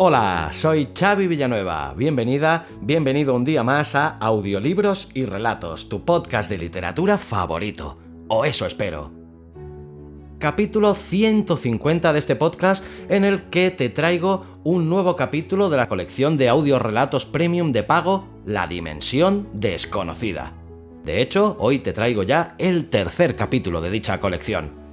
Hola, soy Xavi Villanueva. Bienvenida, bienvenido un día más a Audiolibros y Relatos, tu podcast de literatura favorito. O eso espero. Capítulo 150 de este podcast en el que te traigo un nuevo capítulo de la colección de audiorelatos premium de pago, La Dimensión Desconocida. De hecho, hoy te traigo ya el tercer capítulo de dicha colección.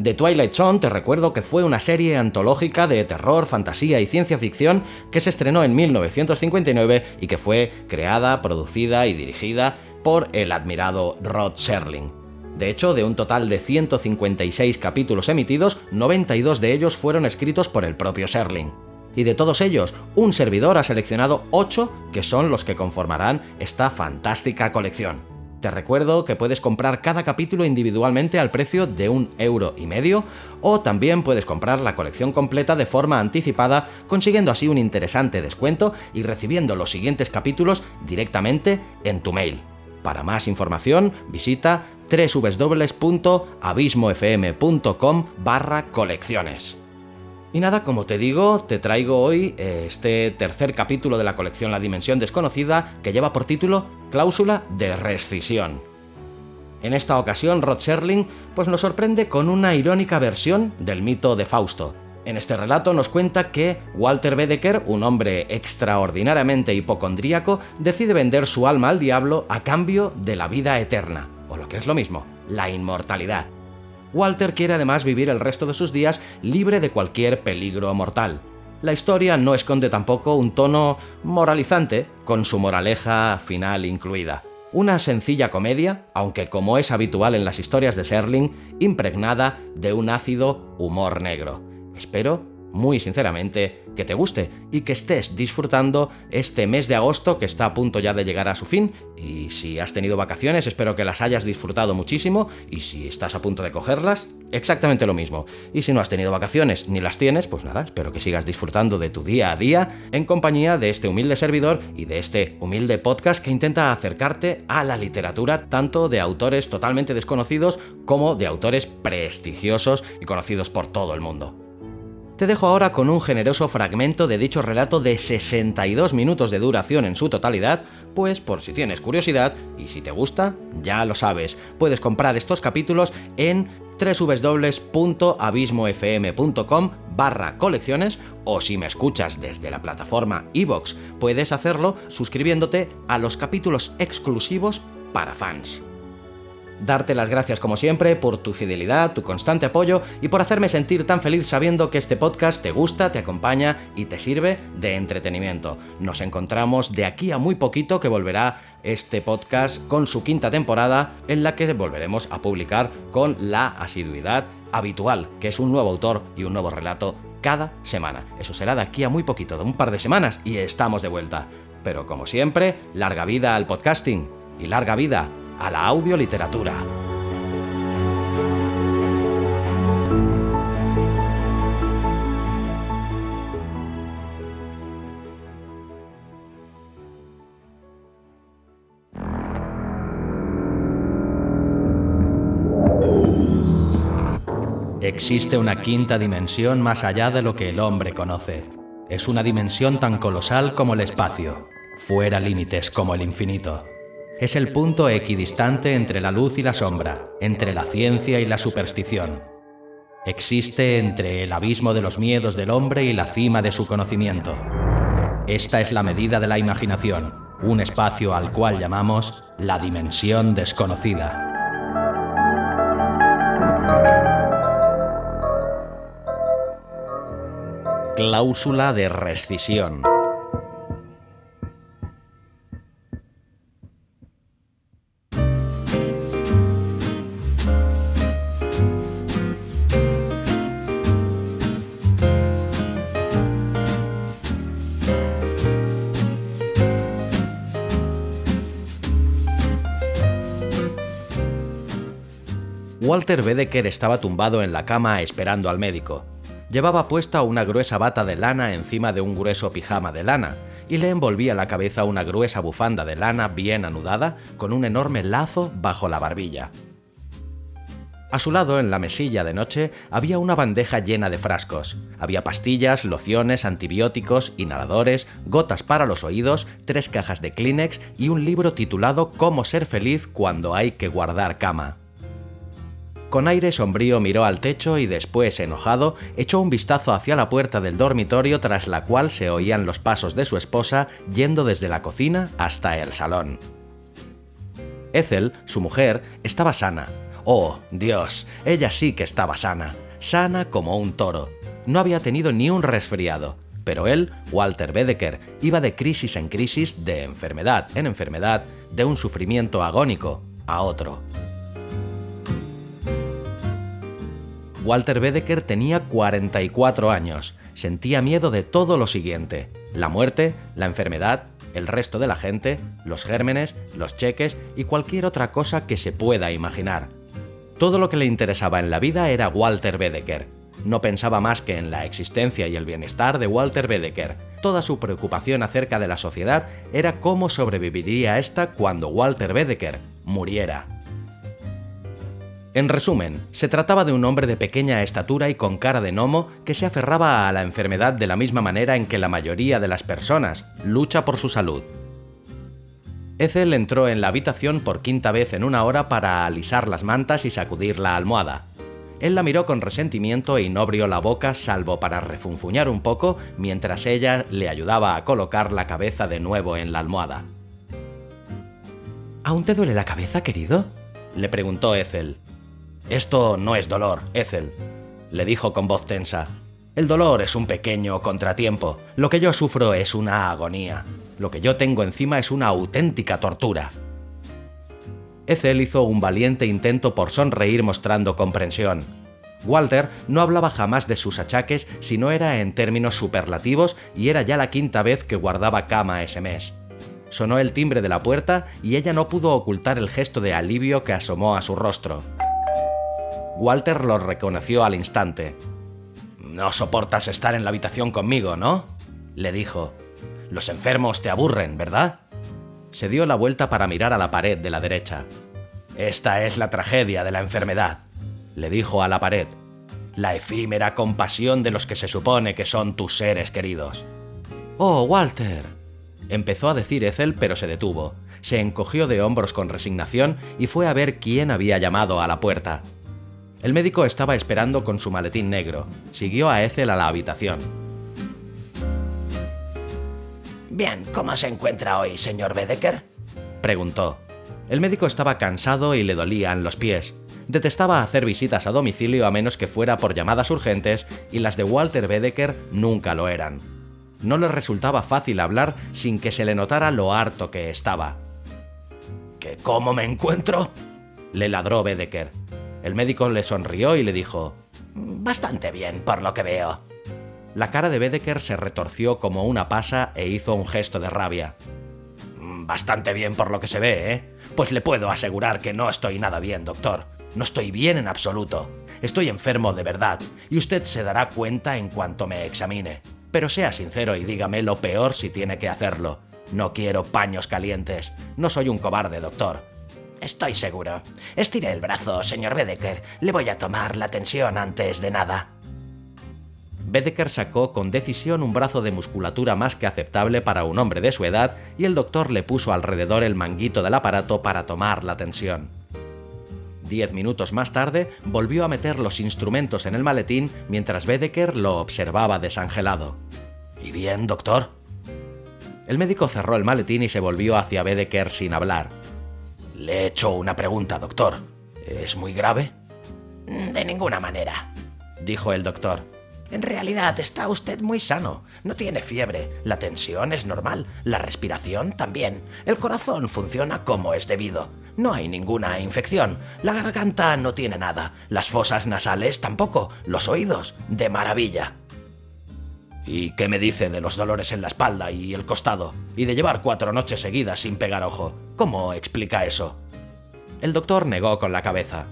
The Twilight Zone te recuerdo que fue una serie antológica de terror, fantasía y ciencia ficción que se estrenó en 1959 y que fue creada, producida y dirigida por el admirado Rod Serling. De hecho, de un total de 156 capítulos emitidos, 92 de ellos fueron escritos por el propio Serling. Y de todos ellos, un servidor ha seleccionado 8 que son los que conformarán esta fantástica colección. Te recuerdo que puedes comprar cada capítulo individualmente al precio de un euro y medio, o también puedes comprar la colección completa de forma anticipada, consiguiendo así un interesante descuento y recibiendo los siguientes capítulos directamente en tu mail. Para más información, visita www.abismofm.com barra colecciones. Y nada, como te digo, te traigo hoy eh, este tercer capítulo de la colección La Dimensión Desconocida que lleva por título Cláusula de Rescisión. En esta ocasión, Rod Serling pues nos sorprende con una irónica versión del mito de Fausto. En este relato nos cuenta que Walter Bedecker, un hombre extraordinariamente hipocondríaco, decide vender su alma al diablo a cambio de la vida eterna, o lo que es lo mismo, la inmortalidad. Walter quiere además vivir el resto de sus días libre de cualquier peligro mortal. La historia no esconde tampoco un tono moralizante, con su moraleja final incluida. Una sencilla comedia, aunque como es habitual en las historias de Serling, impregnada de un ácido humor negro. Espero muy sinceramente, que te guste y que estés disfrutando este mes de agosto que está a punto ya de llegar a su fin. Y si has tenido vacaciones, espero que las hayas disfrutado muchísimo. Y si estás a punto de cogerlas, exactamente lo mismo. Y si no has tenido vacaciones ni las tienes, pues nada, espero que sigas disfrutando de tu día a día en compañía de este humilde servidor y de este humilde podcast que intenta acercarte a la literatura tanto de autores totalmente desconocidos como de autores prestigiosos y conocidos por todo el mundo. Te dejo ahora con un generoso fragmento de dicho relato de 62 minutos de duración en su totalidad, pues por si tienes curiosidad y si te gusta, ya lo sabes, puedes comprar estos capítulos en www.abismofm.com barra colecciones o si me escuchas desde la plataforma iVoox, puedes hacerlo suscribiéndote a los capítulos exclusivos para fans darte las gracias como siempre por tu fidelidad, tu constante apoyo y por hacerme sentir tan feliz sabiendo que este podcast te gusta, te acompaña y te sirve de entretenimiento. Nos encontramos de aquí a muy poquito que volverá este podcast con su quinta temporada en la que volveremos a publicar con la asiduidad habitual, que es un nuevo autor y un nuevo relato cada semana. Eso será de aquí a muy poquito, de un par de semanas y estamos de vuelta. Pero como siempre, larga vida al podcasting y larga vida a la audioliteratura. Existe una quinta dimensión más allá de lo que el hombre conoce. Es una dimensión tan colosal como el espacio, fuera límites como el infinito. Es el punto equidistante entre la luz y la sombra, entre la ciencia y la superstición. Existe entre el abismo de los miedos del hombre y la cima de su conocimiento. Esta es la medida de la imaginación, un espacio al cual llamamos la dimensión desconocida. Cláusula de rescisión. Walter Bedecker estaba tumbado en la cama esperando al médico. Llevaba puesta una gruesa bata de lana encima de un grueso pijama de lana, y le envolvía la cabeza una gruesa bufanda de lana bien anudada con un enorme lazo bajo la barbilla. A su lado, en la mesilla de noche, había una bandeja llena de frascos. Había pastillas, lociones, antibióticos, inhaladores, gotas para los oídos, tres cajas de Kleenex y un libro titulado Cómo ser feliz cuando hay que guardar cama. Con aire sombrío miró al techo y después, enojado, echó un vistazo hacia la puerta del dormitorio tras la cual se oían los pasos de su esposa yendo desde la cocina hasta el salón. Ethel, su mujer, estaba sana. Oh, Dios, ella sí que estaba sana, sana como un toro. No había tenido ni un resfriado, pero él, Walter Bedecker, iba de crisis en crisis, de enfermedad en enfermedad, de un sufrimiento agónico a otro. Walter Bedecker tenía 44 años. Sentía miedo de todo lo siguiente. La muerte, la enfermedad, el resto de la gente, los gérmenes, los cheques y cualquier otra cosa que se pueda imaginar. Todo lo que le interesaba en la vida era Walter Bedecker. No pensaba más que en la existencia y el bienestar de Walter Bedecker. Toda su preocupación acerca de la sociedad era cómo sobreviviría esta cuando Walter Bedecker muriera. En resumen, se trataba de un hombre de pequeña estatura y con cara de gnomo que se aferraba a la enfermedad de la misma manera en que la mayoría de las personas lucha por su salud. Ethel entró en la habitación por quinta vez en una hora para alisar las mantas y sacudir la almohada. Él la miró con resentimiento y no abrió la boca salvo para refunfuñar un poco mientras ella le ayudaba a colocar la cabeza de nuevo en la almohada. ¿Aún te duele la cabeza, querido? le preguntó Ethel. Esto no es dolor, Ethel, le dijo con voz tensa. El dolor es un pequeño contratiempo. Lo que yo sufro es una agonía. Lo que yo tengo encima es una auténtica tortura. Ethel hizo un valiente intento por sonreír mostrando comprensión. Walter no hablaba jamás de sus achaques si no era en términos superlativos y era ya la quinta vez que guardaba cama ese mes. Sonó el timbre de la puerta y ella no pudo ocultar el gesto de alivio que asomó a su rostro. Walter lo reconoció al instante. No soportas estar en la habitación conmigo, ¿no? le dijo. Los enfermos te aburren, ¿verdad? Se dio la vuelta para mirar a la pared de la derecha. Esta es la tragedia de la enfermedad, le dijo a la pared. La efímera compasión de los que se supone que son tus seres queridos. Oh, Walter. Empezó a decir Ethel, pero se detuvo. Se encogió de hombros con resignación y fue a ver quién había llamado a la puerta. El médico estaba esperando con su maletín negro. Siguió a Ethel a la habitación. Bien, ¿cómo se encuentra hoy, señor Bedecker? Preguntó. El médico estaba cansado y le dolían los pies. Detestaba hacer visitas a domicilio a menos que fuera por llamadas urgentes y las de Walter Bedecker nunca lo eran. No le resultaba fácil hablar sin que se le notara lo harto que estaba. ¿Que cómo me encuentro? le ladró Bedecker. El médico le sonrió y le dijo, Bastante bien, por lo que veo. La cara de Bedecker se retorció como una pasa e hizo un gesto de rabia. Bastante bien por lo que se ve, ¿eh? Pues le puedo asegurar que no estoy nada bien, doctor. No estoy bien en absoluto. Estoy enfermo de verdad, y usted se dará cuenta en cuanto me examine. Pero sea sincero y dígame lo peor si tiene que hacerlo. No quiero paños calientes. No soy un cobarde, doctor. Estoy seguro. Estire el brazo, señor Bedecker. Le voy a tomar la tensión antes de nada. Bedecker sacó con decisión un brazo de musculatura más que aceptable para un hombre de su edad y el doctor le puso alrededor el manguito del aparato para tomar la tensión. Diez minutos más tarde volvió a meter los instrumentos en el maletín mientras Bedecker lo observaba desangelado. ¿Y bien, doctor? El médico cerró el maletín y se volvió hacia Bedecker sin hablar. Le he hecho una pregunta, doctor. ¿Es muy grave? De ninguna manera, dijo el doctor. En realidad está usted muy sano. No tiene fiebre. La tensión es normal. La respiración también. El corazón funciona como es debido. No hay ninguna infección. La garganta no tiene nada. Las fosas nasales tampoco. Los oídos, de maravilla. ¿Y qué me dice de los dolores en la espalda y el costado? Y de llevar cuatro noches seguidas sin pegar ojo. ¿Cómo explica eso? El doctor negó con la cabeza.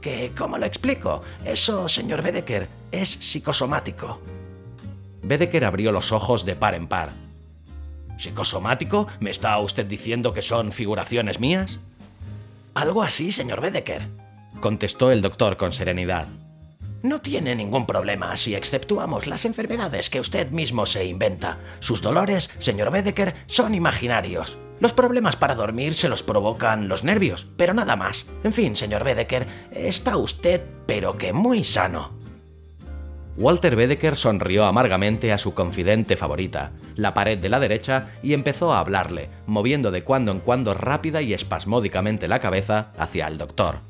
Que, ¿cómo lo explico? Eso, señor Bedecker, es psicosomático. Bedecker abrió los ojos de par en par. ¿Psicosomático? ¿Me está usted diciendo que son figuraciones mías? Algo así, señor Bedecker, contestó el doctor con serenidad. No tiene ningún problema si exceptuamos las enfermedades que usted mismo se inventa. Sus dolores, señor Bedecker, son imaginarios. Los problemas para dormir se los provocan los nervios, pero nada más. En fin, señor Bedecker, está usted pero que muy sano. Walter Bedecker sonrió amargamente a su confidente favorita, la pared de la derecha, y empezó a hablarle, moviendo de cuando en cuando rápida y espasmódicamente la cabeza hacia el doctor.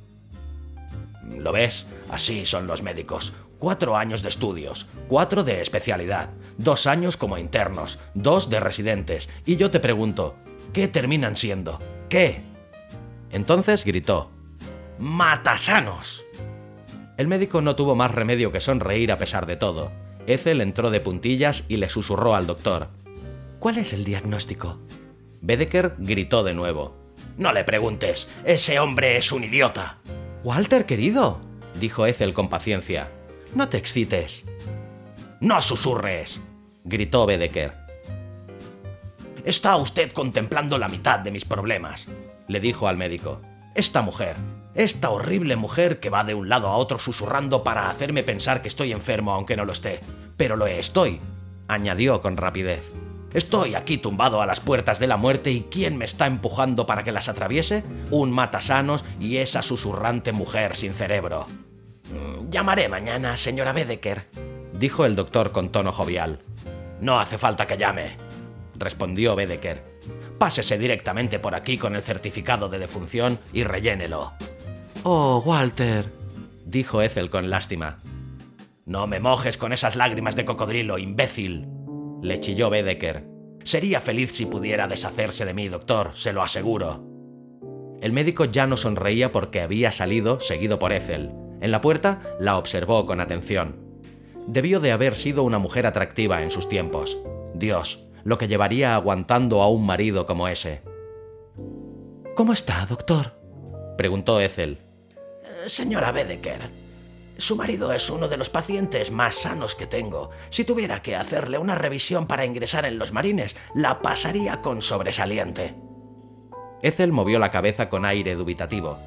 ¿Lo ves? Así son los médicos. Cuatro años de estudios, cuatro de especialidad, dos años como internos, dos de residentes, y yo te pregunto, ¿qué terminan siendo? ¿Qué? Entonces gritó, ¡Matasanos! El médico no tuvo más remedio que sonreír a pesar de todo. Ethel entró de puntillas y le susurró al doctor. ¿Cuál es el diagnóstico? Bedecker gritó de nuevo. No le preguntes, ese hombre es un idiota. Walter, querido, dijo Ethel con paciencia. No te excites. No susurres, gritó Bedecker. Está usted contemplando la mitad de mis problemas, le dijo al médico. Esta mujer, esta horrible mujer que va de un lado a otro susurrando para hacerme pensar que estoy enfermo aunque no lo esté. Pero lo estoy, añadió con rapidez. Estoy aquí tumbado a las puertas de la muerte y ¿quién me está empujando para que las atraviese? Un matasanos y esa susurrante mujer sin cerebro. Mm, llamaré mañana, señora Bedecker, dijo el doctor con tono jovial. No hace falta que llame, respondió Bedecker. Pásese directamente por aquí con el certificado de defunción y rellénelo. Oh, Walter, dijo Ethel con lástima. No me mojes con esas lágrimas de cocodrilo, imbécil, le chilló Bedecker. Sería feliz si pudiera deshacerse de mí, doctor, se lo aseguro. El médico ya no sonreía porque había salido, seguido por Ethel. En la puerta la observó con atención. Debió de haber sido una mujer atractiva en sus tiempos. Dios, lo que llevaría aguantando a un marido como ese. ¿Cómo está, doctor? preguntó Ethel. Señora Bedecker, su marido es uno de los pacientes más sanos que tengo. Si tuviera que hacerle una revisión para ingresar en los marines, la pasaría con sobresaliente. Ethel movió la cabeza con aire dubitativo.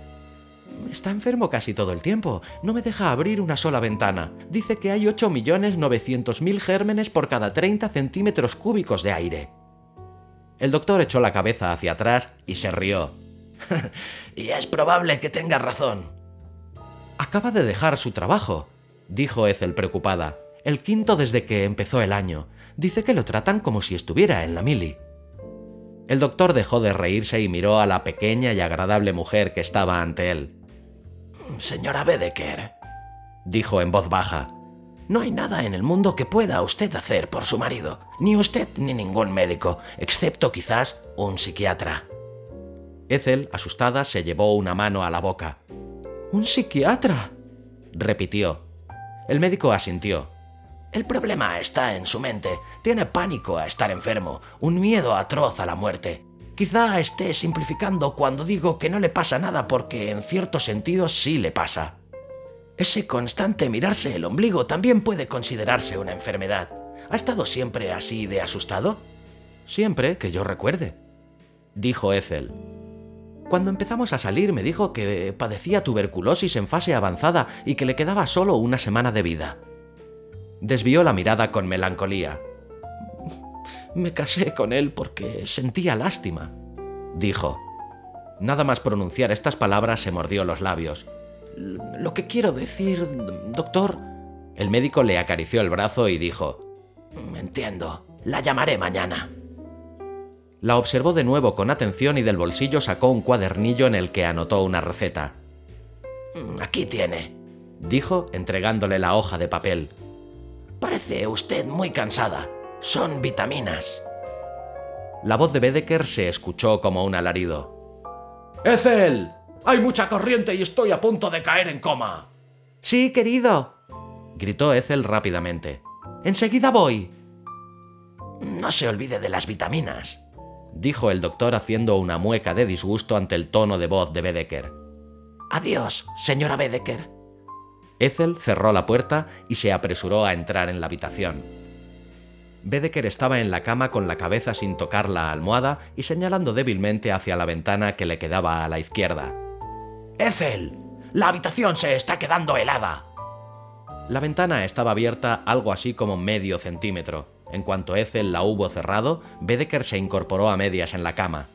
Está enfermo casi todo el tiempo. No me deja abrir una sola ventana. Dice que hay 8.900.000 gérmenes por cada 30 centímetros cúbicos de aire. El doctor echó la cabeza hacia atrás y se rió. y es probable que tenga razón. Acaba de dejar su trabajo, dijo Ethel preocupada. El quinto desde que empezó el año. Dice que lo tratan como si estuviera en la mili. El doctor dejó de reírse y miró a la pequeña y agradable mujer que estaba ante él. Señora Bedecker, dijo en voz baja, no hay nada en el mundo que pueda usted hacer por su marido, ni usted ni ningún médico, excepto quizás un psiquiatra. Ethel, asustada, se llevó una mano a la boca. ¿Un psiquiatra? repitió. El médico asintió. El problema está en su mente. Tiene pánico a estar enfermo, un miedo atroz a la muerte. Quizá esté simplificando cuando digo que no le pasa nada porque en cierto sentido sí le pasa. Ese constante mirarse el ombligo también puede considerarse una enfermedad. ¿Ha estado siempre así de asustado? Siempre que yo recuerde, dijo Ethel. Cuando empezamos a salir me dijo que padecía tuberculosis en fase avanzada y que le quedaba solo una semana de vida. Desvió la mirada con melancolía. Me casé con él porque sentía lástima, dijo. Nada más pronunciar estas palabras se mordió los labios. Lo que quiero decir, doctor... El médico le acarició el brazo y dijo, Entiendo, la llamaré mañana. La observó de nuevo con atención y del bolsillo sacó un cuadernillo en el que anotó una receta. Mm, aquí tiene, dijo entregándole la hoja de papel. Parece usted muy cansada. Son vitaminas. La voz de Bedecker se escuchó como un alarido. ¡Ethel! Hay mucha corriente y estoy a punto de caer en coma. Sí, querido, gritó Ethel rápidamente. Enseguida voy. No se olvide de las vitaminas, dijo el doctor haciendo una mueca de disgusto ante el tono de voz de Bedecker. Adiós, señora Bedecker. Ethel cerró la puerta y se apresuró a entrar en la habitación. Bedecker estaba en la cama con la cabeza sin tocar la almohada y señalando débilmente hacia la ventana que le quedaba a la izquierda. ¡Ethel! ¡La habitación se está quedando helada! La ventana estaba abierta algo así como medio centímetro. En cuanto Ethel la hubo cerrado, Bedecker se incorporó a medias en la cama.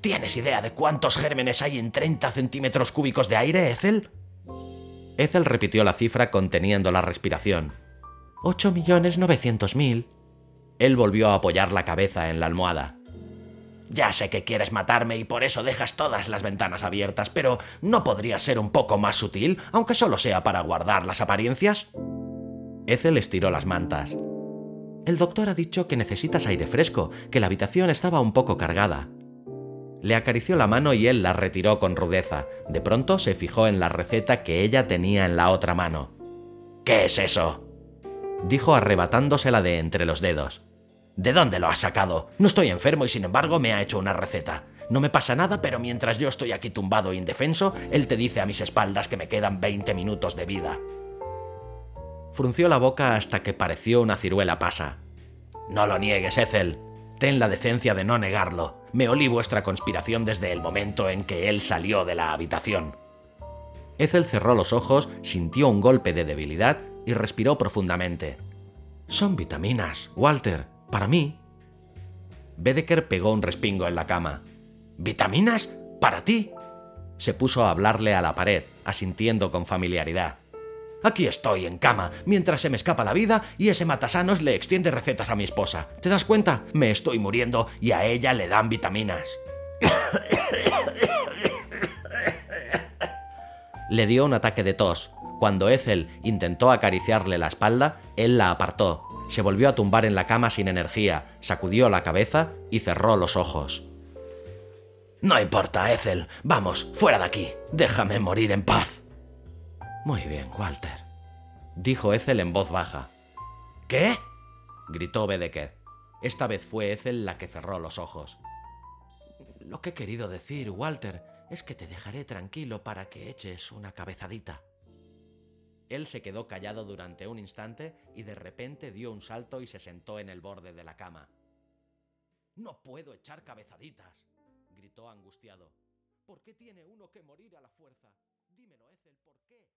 ¿Tienes idea de cuántos gérmenes hay en 30 centímetros cúbicos de aire, Ethel? Ethel repitió la cifra conteniendo la respiración. «Ocho millones novecientos mil». Él volvió a apoyar la cabeza en la almohada. Ya sé que quieres matarme y por eso dejas todas las ventanas abiertas, pero ¿no podrías ser un poco más sutil, aunque solo sea para guardar las apariencias? Ethel estiró las mantas. El doctor ha dicho que necesitas aire fresco, que la habitación estaba un poco cargada. Le acarició la mano y él la retiró con rudeza. De pronto se fijó en la receta que ella tenía en la otra mano. ¿Qué es eso? dijo arrebatándosela de entre los dedos. ¿De dónde lo has sacado? No estoy enfermo y sin embargo me ha hecho una receta. No me pasa nada, pero mientras yo estoy aquí tumbado e indefenso, él te dice a mis espaldas que me quedan 20 minutos de vida. Frunció la boca hasta que pareció una ciruela pasa. No lo niegues, Ethel. Ten la decencia de no negarlo. Me olí vuestra conspiración desde el momento en que él salió de la habitación. Ethel cerró los ojos, sintió un golpe de debilidad y respiró profundamente. Son vitaminas, Walter, para mí. Bedecker pegó un respingo en la cama. ¿Vitaminas? ¿Para ti? Se puso a hablarle a la pared, asintiendo con familiaridad. Aquí estoy en cama, mientras se me escapa la vida y ese matasanos le extiende recetas a mi esposa. ¿Te das cuenta? Me estoy muriendo y a ella le dan vitaminas. le dio un ataque de tos, cuando Ethel intentó acariciarle la espalda, él la apartó, se volvió a tumbar en la cama sin energía, sacudió la cabeza y cerró los ojos. No importa, Ethel. Vamos, fuera de aquí. Déjame morir en paz. Muy bien, Walter, dijo Ethel en voz baja. ¿Qué? gritó Bedecker. Esta vez fue Ethel la que cerró los ojos. Lo que he querido decir, Walter, es que te dejaré tranquilo para que eches una cabezadita. Él se quedó callado durante un instante y de repente dio un salto y se sentó en el borde de la cama. No puedo echar cabezaditas, gritó angustiado. ¿Por qué tiene uno que morir a la fuerza? Dímelo, Ethel, ¿por qué?